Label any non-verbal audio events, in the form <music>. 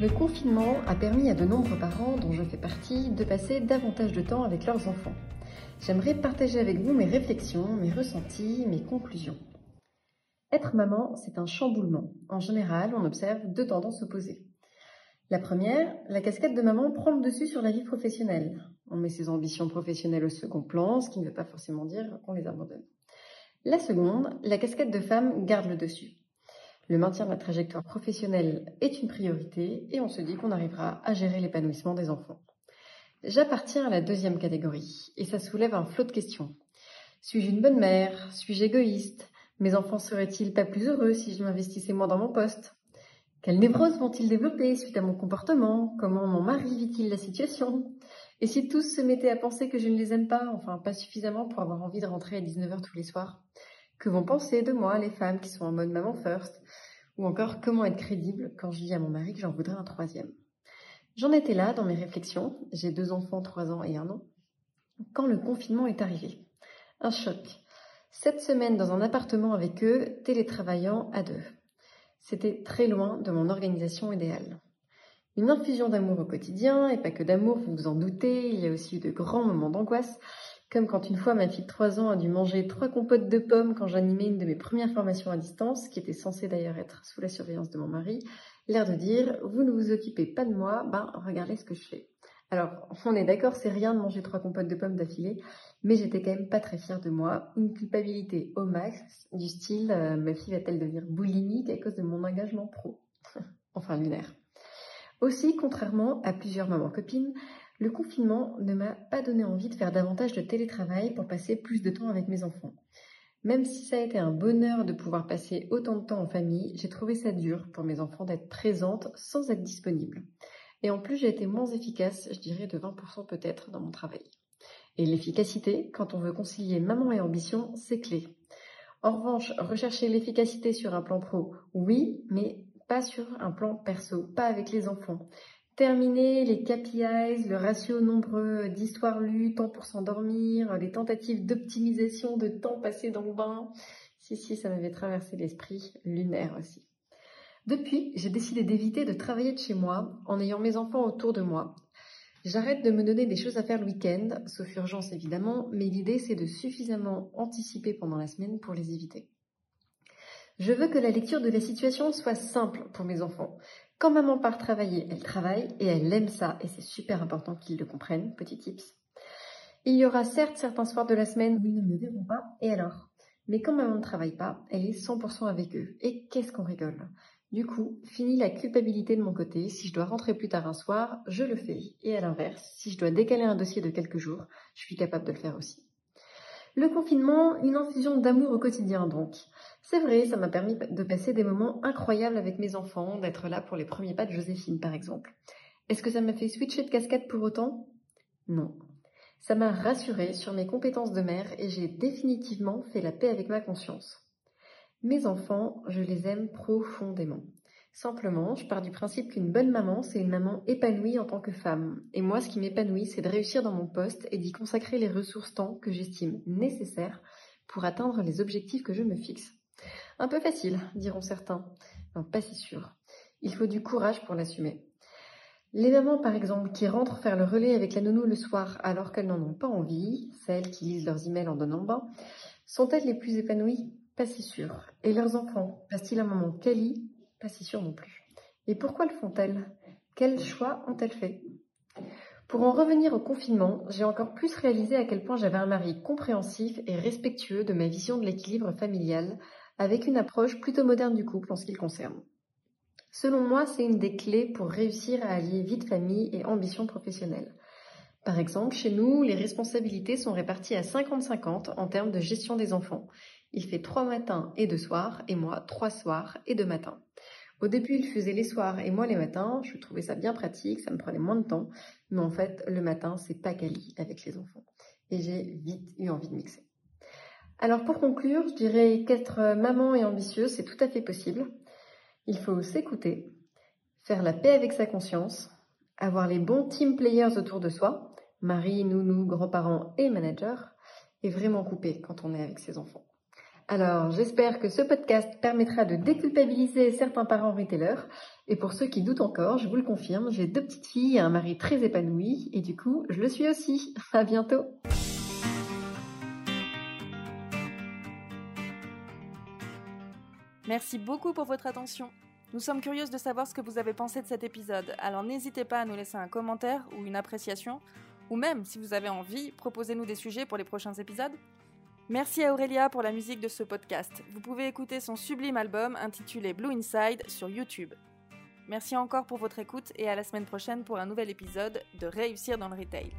Le confinement a permis à de nombreux parents, dont je fais partie, de passer davantage de temps avec leurs enfants. J'aimerais partager avec vous mes réflexions, mes ressentis, mes conclusions. Être maman, c'est un chamboulement. En général, on observe deux tendances opposées. La première, la casquette de maman prend le dessus sur la vie professionnelle. On met ses ambitions professionnelles au second plan, ce qui ne veut pas forcément dire qu'on les abandonne. La seconde, la casquette de femme garde le dessus. Le maintien de la trajectoire professionnelle est une priorité et on se dit qu'on arrivera à gérer l'épanouissement des enfants. J'appartiens à la deuxième catégorie et ça soulève un flot de questions. Suis-je une bonne mère? Suis-je égoïste? Mes enfants seraient-ils pas plus heureux si je m'investissais moins dans mon poste? Quelles névroses vont-ils développer suite à mon comportement? Comment mon mari vit-il la situation? Et si tous se mettaient à penser que je ne les aime pas, enfin pas suffisamment pour avoir envie de rentrer à 19h tous les soirs que vont penser de moi les femmes qui sont en mode maman first? Ou encore comment être crédible quand je dis à mon mari que j'en voudrais un troisième? J'en étais là dans mes réflexions, j'ai deux enfants, trois ans et un an, quand le confinement est arrivé. Un choc. Sept semaines dans un appartement avec eux, télétravaillant à deux. C'était très loin de mon organisation idéale. Une infusion d'amour au quotidien, et pas que d'amour, vous vous en doutez, il y a aussi eu de grands moments d'angoisse, comme quand une fois ma fille de 3 ans a dû manger trois compotes de pommes quand j'animais une de mes premières formations à distance, qui était censée d'ailleurs être sous la surveillance de mon mari, l'air de dire vous ne vous occupez pas de moi, ben regardez ce que je fais. Alors, on est d'accord, c'est rien de manger trois compotes de pommes d'affilée, mais j'étais quand même pas très fière de moi. Une culpabilité au max, du style euh, ma fille va-t-elle devenir boulimique à cause de mon engagement pro? <laughs> Enfin, lunaire. Aussi, contrairement à plusieurs mamans copines, le confinement ne m'a pas donné envie de faire davantage de télétravail pour passer plus de temps avec mes enfants. Même si ça a été un bonheur de pouvoir passer autant de temps en famille, j'ai trouvé ça dur pour mes enfants d'être présente sans être disponible. Et en plus, j'ai été moins efficace, je dirais de 20% peut-être, dans mon travail. Et l'efficacité, quand on veut concilier maman et ambition, c'est clé. En revanche, rechercher l'efficacité sur un plan pro, oui, mais pas sur un plan perso, pas avec les enfants. Terminer les KPIs, le ratio nombre d'histoires lues, temps pour s'endormir, les tentatives d'optimisation de temps passé dans le bain. Si, si, ça m'avait traversé l'esprit, lunaire aussi. Depuis, j'ai décidé d'éviter de travailler de chez moi en ayant mes enfants autour de moi. J'arrête de me donner des choses à faire le week-end, sauf urgence évidemment, mais l'idée c'est de suffisamment anticiper pendant la semaine pour les éviter. Je veux que la lecture de la situation soit simple pour mes enfants. Quand maman part travailler, elle travaille et elle aime ça et c'est super important qu'ils le comprennent. Petit tips. Il y aura certes certains soirs de la semaine où ils ne me verront pas et alors? Mais quand maman ne travaille pas, elle est 100% avec eux. Et qu'est-ce qu'on rigole? Du coup, fini la culpabilité de mon côté. Si je dois rentrer plus tard un soir, je le fais. Et à l'inverse, si je dois décaler un dossier de quelques jours, je suis capable de le faire aussi. Le confinement, une infusion d'amour au quotidien donc. C'est vrai, ça m'a permis de passer des moments incroyables avec mes enfants, d'être là pour les premiers pas de Joséphine par exemple. Est-ce que ça m'a fait switcher de casquette pour autant? Non. Ça m'a rassurée sur mes compétences de mère et j'ai définitivement fait la paix avec ma conscience. Mes enfants, je les aime profondément. Simplement, je pars du principe qu'une bonne maman, c'est une maman épanouie en tant que femme. Et moi, ce qui m'épanouit, c'est de réussir dans mon poste et d'y consacrer les ressources temps que j'estime nécessaires pour atteindre les objectifs que je me fixe. Un peu facile, diront certains. Non, pas si sûr. Il faut du courage pour l'assumer. Les mamans, par exemple, qui rentrent faire le relais avec la nounou le soir alors qu'elles n'en ont pas envie, celles qui lisent leurs emails en donnant bain, sont-elles les plus épanouies? Pas si sûr. Et leurs enfants, passent-ils un moment quali pas si sûr non plus. Et pourquoi le font-elles? Quels choix ont-elles fait? Pour en revenir au confinement, j'ai encore plus réalisé à quel point j'avais un mari compréhensif et respectueux de ma vision de l'équilibre familial, avec une approche plutôt moderne du couple en ce qui le concerne. Selon moi, c'est une des clés pour réussir à allier vie de famille et ambition professionnelle. Par exemple, chez nous, les responsabilités sont réparties à 50-50 en termes de gestion des enfants. Il fait trois matins et deux soirs, et moi trois soirs et deux matins. Au début, il faisait les soirs et moi les matins. Je trouvais ça bien pratique, ça me prenait moins de temps. Mais en fait, le matin, c'est pas quali avec les enfants. Et j'ai vite eu envie de mixer. Alors pour conclure, je dirais qu'être maman et ambitieuse, c'est tout à fait possible. Il faut s'écouter, faire la paix avec sa conscience, avoir les bons team players autour de soi, mari, nounou, grands-parents et managers, et vraiment couper quand on est avec ses enfants. Alors, j'espère que ce podcast permettra de déculpabiliser certains parents retailers. Et pour ceux qui doutent encore, je vous le confirme, j'ai deux petites filles et un mari très épanoui. Et du coup, je le suis aussi. <laughs> À bientôt! Merci beaucoup pour votre attention. Nous sommes curieuses de savoir ce que vous avez pensé de cet épisode, alors n'hésitez pas à nous laisser un commentaire ou une appréciation, ou même, si vous avez envie, proposez-nous des sujets pour les prochains épisodes. Merci à Aurélia pour la musique de ce podcast. Vous pouvez écouter son sublime album intitulé Blue Inside sur YouTube. Merci encore pour votre écoute et à la semaine prochaine pour un nouvel épisode de Réussir dans le Retail.